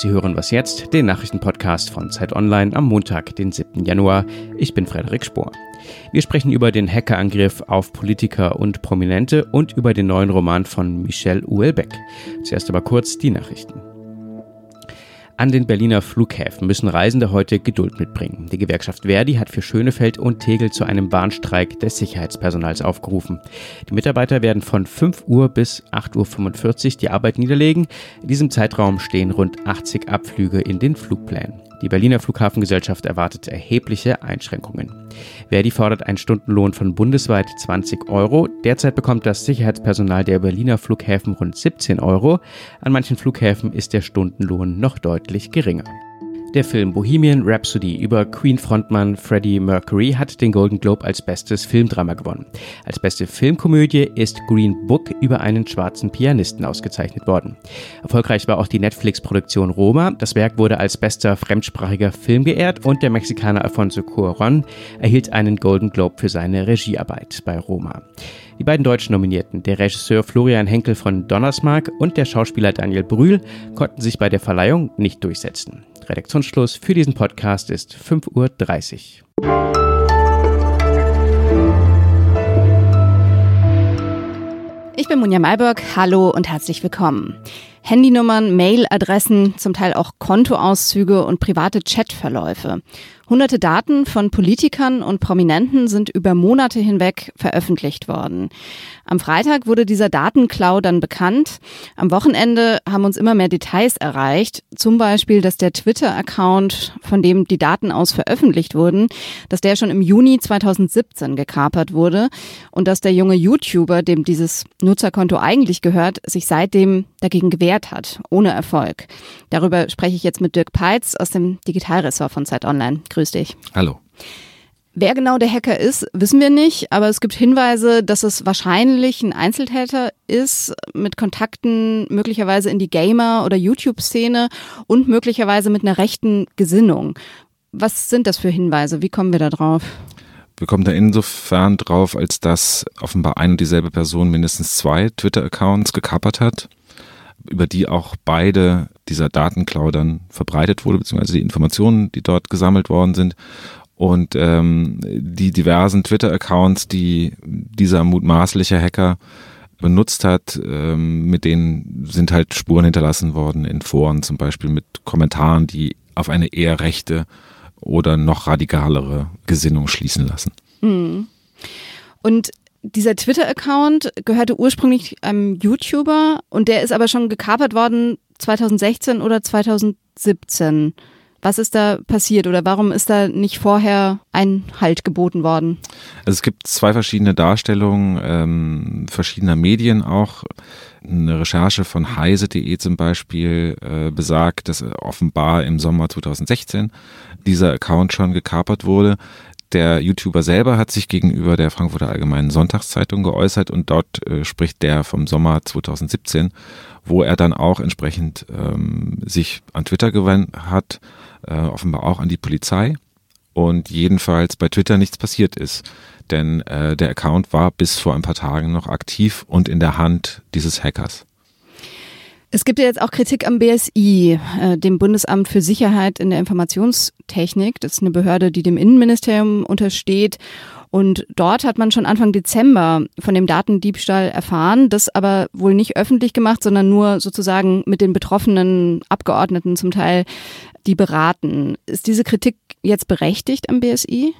Sie hören was jetzt, den Nachrichtenpodcast von Zeit Online am Montag, den 7. Januar. Ich bin Frederik Spohr. Wir sprechen über den Hackerangriff auf Politiker und Prominente und über den neuen Roman von Michel Houellebecq. Zuerst aber kurz die Nachrichten. An den Berliner Flughäfen müssen Reisende heute Geduld mitbringen. Die Gewerkschaft Verdi hat für Schönefeld und Tegel zu einem Warnstreik des Sicherheitspersonals aufgerufen. Die Mitarbeiter werden von 5 Uhr bis 8.45 Uhr die Arbeit niederlegen. In diesem Zeitraum stehen rund 80 Abflüge in den Flugplänen. Die Berliner Flughafengesellschaft erwartet erhebliche Einschränkungen. Verdi fordert einen Stundenlohn von bundesweit 20 Euro. Derzeit bekommt das Sicherheitspersonal der Berliner Flughäfen rund 17 Euro. An manchen Flughäfen ist der Stundenlohn noch deutlich geringer. Der Film Bohemian Rhapsody über Queen-Frontmann Freddie Mercury hat den Golden Globe als bestes Filmdrama gewonnen. Als beste Filmkomödie ist Green Book über einen schwarzen Pianisten ausgezeichnet worden. Erfolgreich war auch die Netflix-Produktion Roma. Das Werk wurde als bester fremdsprachiger Film geehrt und der Mexikaner Alfonso Cuarón erhielt einen Golden Globe für seine Regiearbeit bei Roma. Die beiden deutschen Nominierten, der Regisseur Florian Henkel von Donnersmarck und der Schauspieler Daniel Brühl, konnten sich bei der Verleihung nicht durchsetzen. Redaktionsschluss für diesen Podcast ist 5.30 Uhr. Ich bin Munja Malberg. Hallo und herzlich willkommen. Handynummern, Mailadressen, zum Teil auch Kontoauszüge und private Chatverläufe. Hunderte Daten von Politikern und Prominenten sind über Monate hinweg veröffentlicht worden. Am Freitag wurde dieser Datenklau dann bekannt. Am Wochenende haben uns immer mehr Details erreicht. Zum Beispiel, dass der Twitter-Account, von dem die Daten aus veröffentlicht wurden, dass der schon im Juni 2017 gekapert wurde und dass der junge YouTuber, dem dieses Nutzerkonto eigentlich gehört, sich seitdem dagegen gewehrt hat, ohne Erfolg. Darüber spreche ich jetzt mit Dirk Peitz aus dem Digitalressort von Zeit Online. Grüß dich. Hallo. Wer genau der Hacker ist, wissen wir nicht, aber es gibt Hinweise, dass es wahrscheinlich ein Einzeltäter ist mit Kontakten möglicherweise in die Gamer- oder YouTube-Szene und möglicherweise mit einer rechten Gesinnung. Was sind das für Hinweise? Wie kommen wir da drauf? Wir kommen da insofern drauf, als dass offenbar ein und dieselbe Person mindestens zwei Twitter-Accounts gekapert hat, über die auch beide dieser Datenklau dann verbreitet wurde, beziehungsweise die Informationen, die dort gesammelt worden sind. Und ähm, die diversen Twitter-Accounts, die dieser mutmaßliche Hacker benutzt hat, ähm, mit denen sind halt Spuren hinterlassen worden in Foren, zum Beispiel mit Kommentaren, die auf eine eher rechte oder noch radikalere Gesinnung schließen lassen. Mhm. Und dieser Twitter-Account gehörte ursprünglich einem YouTuber und der ist aber schon gekapert worden 2016 oder 2017. Was ist da passiert oder warum ist da nicht vorher ein Halt geboten worden? Also es gibt zwei verschiedene Darstellungen ähm, verschiedener Medien auch. Eine Recherche von heise.de zum Beispiel äh, besagt, dass offenbar im Sommer 2016 dieser Account schon gekapert wurde. Der YouTuber selber hat sich gegenüber der Frankfurter Allgemeinen Sonntagszeitung geäußert und dort äh, spricht der vom Sommer 2017, wo er dann auch entsprechend ähm, sich an Twitter gewandt hat äh, offenbar auch an die Polizei und jedenfalls bei Twitter nichts passiert ist. Denn äh, der Account war bis vor ein paar Tagen noch aktiv und in der Hand dieses Hackers. Es gibt ja jetzt auch Kritik am BSI, äh, dem Bundesamt für Sicherheit in der Informationstechnik. Das ist eine Behörde, die dem Innenministerium untersteht. Und dort hat man schon Anfang Dezember von dem Datendiebstahl erfahren, das aber wohl nicht öffentlich gemacht, sondern nur sozusagen mit den betroffenen Abgeordneten zum Teil die beraten. Ist diese Kritik jetzt berechtigt am BSI?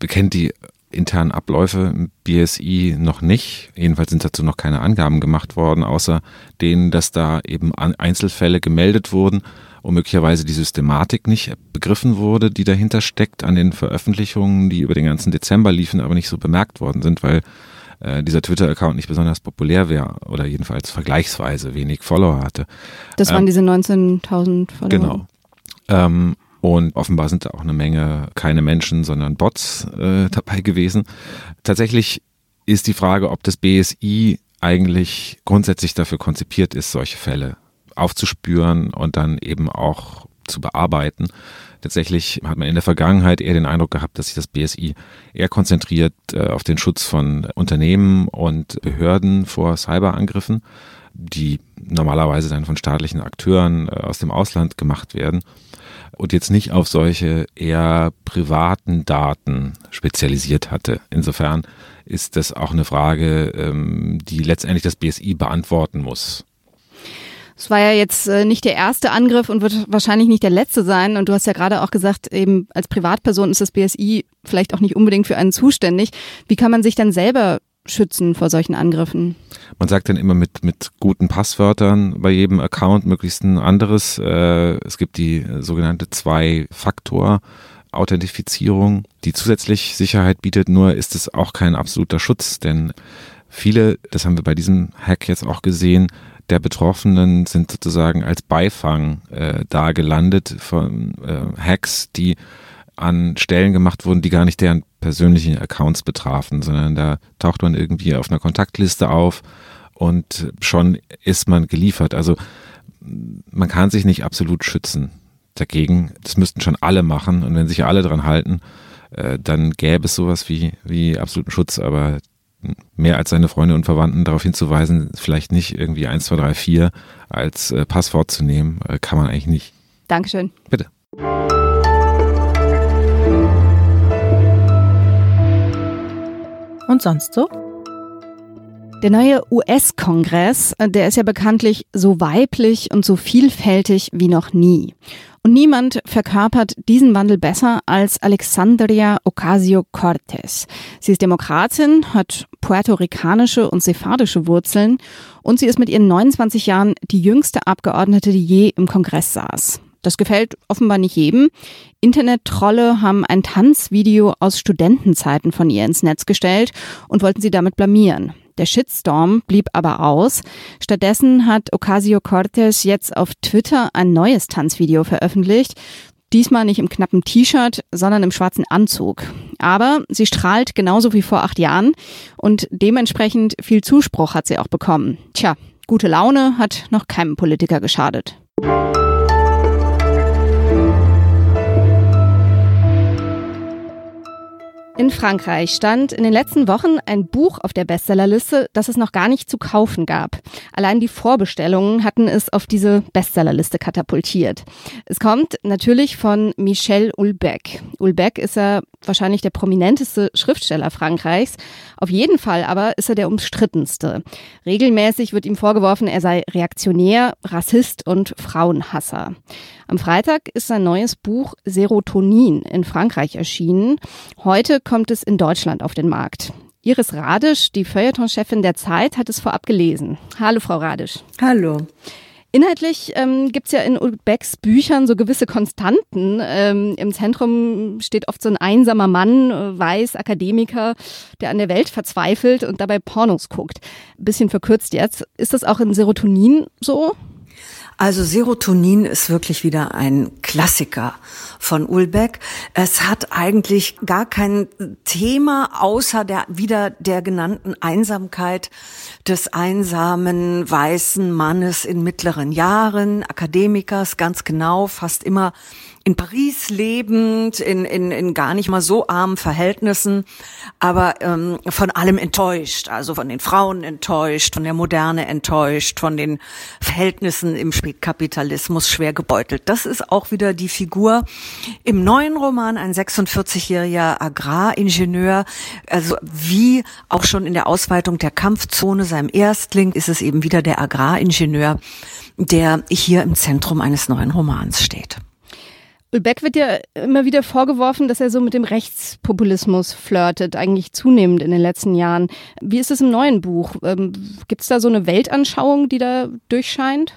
Kennen die internen Abläufe im BSI noch nicht. Jedenfalls sind dazu noch keine Angaben gemacht worden, außer denen, dass da eben Einzelfälle gemeldet wurden und möglicherweise die Systematik nicht begriffen wurde, die dahinter steckt an den Veröffentlichungen, die über den ganzen Dezember liefen, aber nicht so bemerkt worden sind, weil äh, dieser Twitter-Account nicht besonders populär wäre oder jedenfalls vergleichsweise wenig Follower hatte. Das waren ähm, diese 19.000 Follower. Genau. Ähm, und offenbar sind da auch eine Menge keine Menschen, sondern Bots äh, dabei gewesen. Tatsächlich ist die Frage, ob das BSI eigentlich grundsätzlich dafür konzipiert ist, solche Fälle aufzuspüren und dann eben auch zu bearbeiten. Tatsächlich hat man in der Vergangenheit eher den Eindruck gehabt, dass sich das BSI eher konzentriert äh, auf den Schutz von Unternehmen und Behörden vor Cyberangriffen die normalerweise dann von staatlichen Akteuren äh, aus dem Ausland gemacht werden und jetzt nicht auf solche eher privaten Daten spezialisiert hatte. Insofern ist das auch eine Frage, ähm, die letztendlich das BSI beantworten muss. Es war ja jetzt äh, nicht der erste Angriff und wird wahrscheinlich nicht der letzte sein. Und du hast ja gerade auch gesagt, eben als Privatperson ist das BSI vielleicht auch nicht unbedingt für einen zuständig. Wie kann man sich dann selber schützen vor solchen Angriffen? Man sagt dann immer mit, mit guten Passwörtern bei jedem Account möglichst ein anderes. Äh, es gibt die sogenannte Zwei-Faktor- Authentifizierung, die zusätzlich Sicherheit bietet, nur ist es auch kein absoluter Schutz, denn viele, das haben wir bei diesem Hack jetzt auch gesehen, der Betroffenen sind sozusagen als Beifang äh, da gelandet von äh, Hacks, die an Stellen gemacht wurden, die gar nicht deren persönlichen Accounts betrafen, sondern da taucht man irgendwie auf einer Kontaktliste auf und schon ist man geliefert. Also man kann sich nicht absolut schützen dagegen. Das müssten schon alle machen und wenn sich alle dran halten, äh, dann gäbe es sowas wie, wie absoluten Schutz, aber mehr als seine Freunde und Verwandten darauf hinzuweisen, vielleicht nicht irgendwie 1, 2, 3, 4 als äh, Passwort zu nehmen, äh, kann man eigentlich nicht. Dankeschön. Bitte. Und sonst so? Der neue US-Kongress, äh, der ist ja bekanntlich so weiblich und so vielfältig wie noch nie. Und niemand verkörpert diesen Wandel besser als Alexandria Ocasio-Cortez. Sie ist Demokratin, hat puerto-ricanische und sephardische Wurzeln und sie ist mit ihren 29 Jahren die jüngste Abgeordnete, die je im Kongress saß. Das gefällt offenbar nicht jedem. Internet-Trolle haben ein Tanzvideo aus Studentenzeiten von ihr ins Netz gestellt und wollten sie damit blamieren. Der Shitstorm blieb aber aus. Stattdessen hat Ocasio-Cortez jetzt auf Twitter ein neues Tanzvideo veröffentlicht. Diesmal nicht im knappen T-Shirt, sondern im schwarzen Anzug. Aber sie strahlt genauso wie vor acht Jahren und dementsprechend viel Zuspruch hat sie auch bekommen. Tja, gute Laune hat noch keinem Politiker geschadet. In Frankreich stand in den letzten Wochen ein Buch auf der Bestsellerliste, das es noch gar nicht zu kaufen gab. Allein die Vorbestellungen hatten es auf diese Bestsellerliste katapultiert. Es kommt natürlich von Michel Houellebecq. Houellebecq ist er wahrscheinlich der prominenteste Schriftsteller Frankreichs. Auf jeden Fall aber ist er der umstrittenste. Regelmäßig wird ihm vorgeworfen, er sei reaktionär, Rassist und Frauenhasser. Am Freitag ist sein neues Buch Serotonin in Frankreich erschienen. Heute kommt es in Deutschland auf den Markt. Iris Radisch, die Feuilleton-Chefin der Zeit, hat es vorab gelesen. Hallo, Frau Radisch. Hallo. Inhaltlich ähm, gibt ja in Ulbecks Büchern so gewisse Konstanten. Ähm, Im Zentrum steht oft so ein einsamer Mann, äh, weiß, Akademiker, der an der Welt verzweifelt und dabei Pornos guckt. Bisschen verkürzt jetzt. Ist das auch in Serotonin so? Also Serotonin ist wirklich wieder ein Klassiker von Ulbeck. Es hat eigentlich gar kein Thema außer der wieder der genannten Einsamkeit des einsamen weißen Mannes in mittleren Jahren, Akademikers, ganz genau, fast immer in Paris lebend, in, in, in gar nicht mal so armen Verhältnissen, aber ähm, von allem enttäuscht, also von den Frauen enttäuscht, von der Moderne enttäuscht, von den Verhältnissen im Spätkapitalismus schwer gebeutelt. Das ist auch wieder die Figur im neuen Roman, ein 46-jähriger Agraringenieur, also wie auch schon in der Ausweitung der Kampfzone, seinem Erstling, ist es eben wieder der Agraringenieur, der hier im Zentrum eines neuen Romans steht. Ulbeck wird ja immer wieder vorgeworfen, dass er so mit dem Rechtspopulismus flirtet, eigentlich zunehmend in den letzten Jahren. Wie ist es im neuen Buch? Ähm, Gibt es da so eine Weltanschauung, die da durchscheint?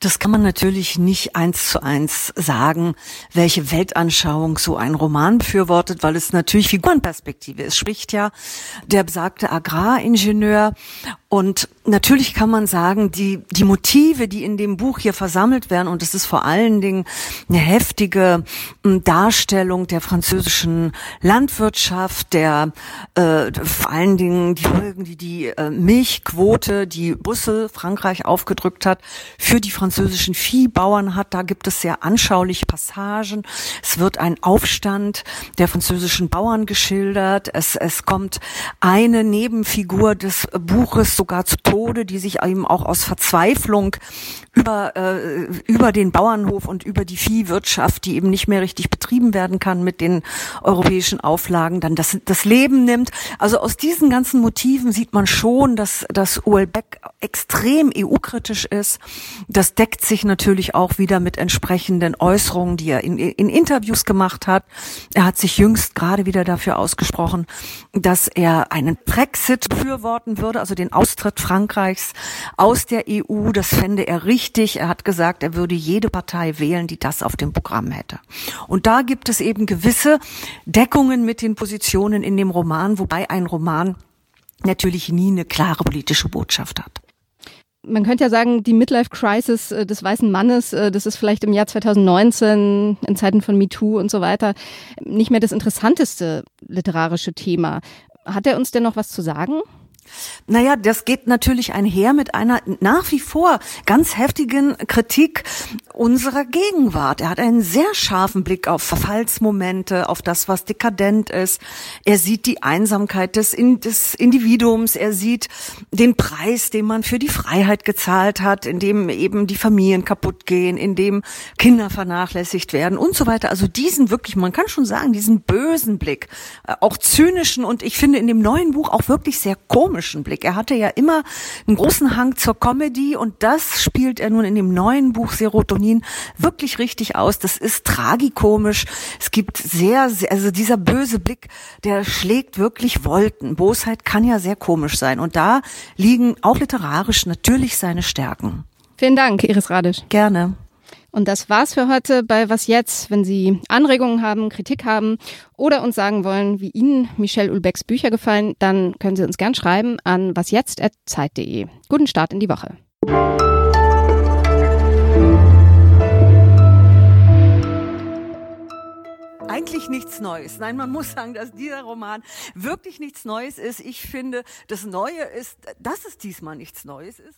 Das kann man natürlich nicht eins zu eins sagen, welche Weltanschauung so ein Roman befürwortet, weil es natürlich Figurenperspektive ist. Spricht ja der besagte Agraringenieur und natürlich kann man sagen, die, die Motive, die in dem Buch hier versammelt werden, und es ist vor allen Dingen eine heftige hm, Darstellung der französischen Landwirtschaft, der äh, vor allen Dingen die Folgen, die die äh, Milchquote, die Busse Frankreich aufgedrückt hat, für die französischen Viehbauern hat. Da gibt es sehr anschauliche Passagen. Es wird ein Aufstand der französischen Bauern geschildert. Es, es kommt eine Nebenfigur des Buches sogar zu Tode, die sich eben auch aus Verzweiflung über, äh, über den Bauernhof und über die Viehwirtschaft, die eben nicht mehr richtig betrieben werden kann mit den europäischen Auflagen, dann das, das Leben nimmt. Also aus diesen ganzen Motiven sieht man schon, dass, dass Uelbeck extrem EU-kritisch ist. Das deckt sich natürlich auch wieder mit entsprechenden Äußerungen, die er in, in Interviews gemacht hat. Er hat sich jüngst gerade wieder dafür ausgesprochen, dass er einen Brexit befürworten würde, also den Austritt Frankreichs aus der EU. Das fände er richtig. Er hat gesagt, er würde jede Partei wählen, die das auf dem Programm hätte. Und da gibt es eben gewisse Deckungen mit den Positionen in dem Roman, wobei ein Roman natürlich nie eine klare politische Botschaft hat man könnte ja sagen, die Midlife Crisis äh, des weißen Mannes, äh, das ist vielleicht im Jahr 2019 in Zeiten von MeToo und so weiter nicht mehr das interessanteste literarische Thema. Hat er uns denn noch was zu sagen? Naja, das geht natürlich einher mit einer nach wie vor ganz heftigen Kritik unserer Gegenwart. Er hat einen sehr scharfen Blick auf Verfallsmomente, auf das, was dekadent ist. Er sieht die Einsamkeit des, des Individuums. Er sieht den Preis, den man für die Freiheit gezahlt hat, in dem eben die Familien kaputt gehen, in dem Kinder vernachlässigt werden und so weiter. Also diesen wirklich, man kann schon sagen, diesen bösen Blick, äh, auch zynischen und ich finde in dem neuen Buch auch wirklich sehr komisch komischen Blick. Er hatte ja immer einen großen Hang zur Comedy und das spielt er nun in dem neuen Buch Serotonin wirklich richtig aus. Das ist tragikomisch. Es gibt sehr, sehr also dieser böse Blick, der schlägt wirklich Wolken. Bosheit kann ja sehr komisch sein und da liegen auch literarisch natürlich seine Stärken. Vielen Dank, Iris Radisch. Gerne. Und das war's für heute bei Was jetzt? Wenn Sie Anregungen haben, Kritik haben oder uns sagen wollen, wie Ihnen Michelle Ulbecks Bücher gefallen, dann können Sie uns gern schreiben an wasjetzt.zeit.de. Guten Start in die Woche. eigentlich nichts Neues. Nein, man muss sagen, dass dieser Roman wirklich nichts Neues ist. Ich finde, das Neue ist, dass es diesmal nichts Neues ist.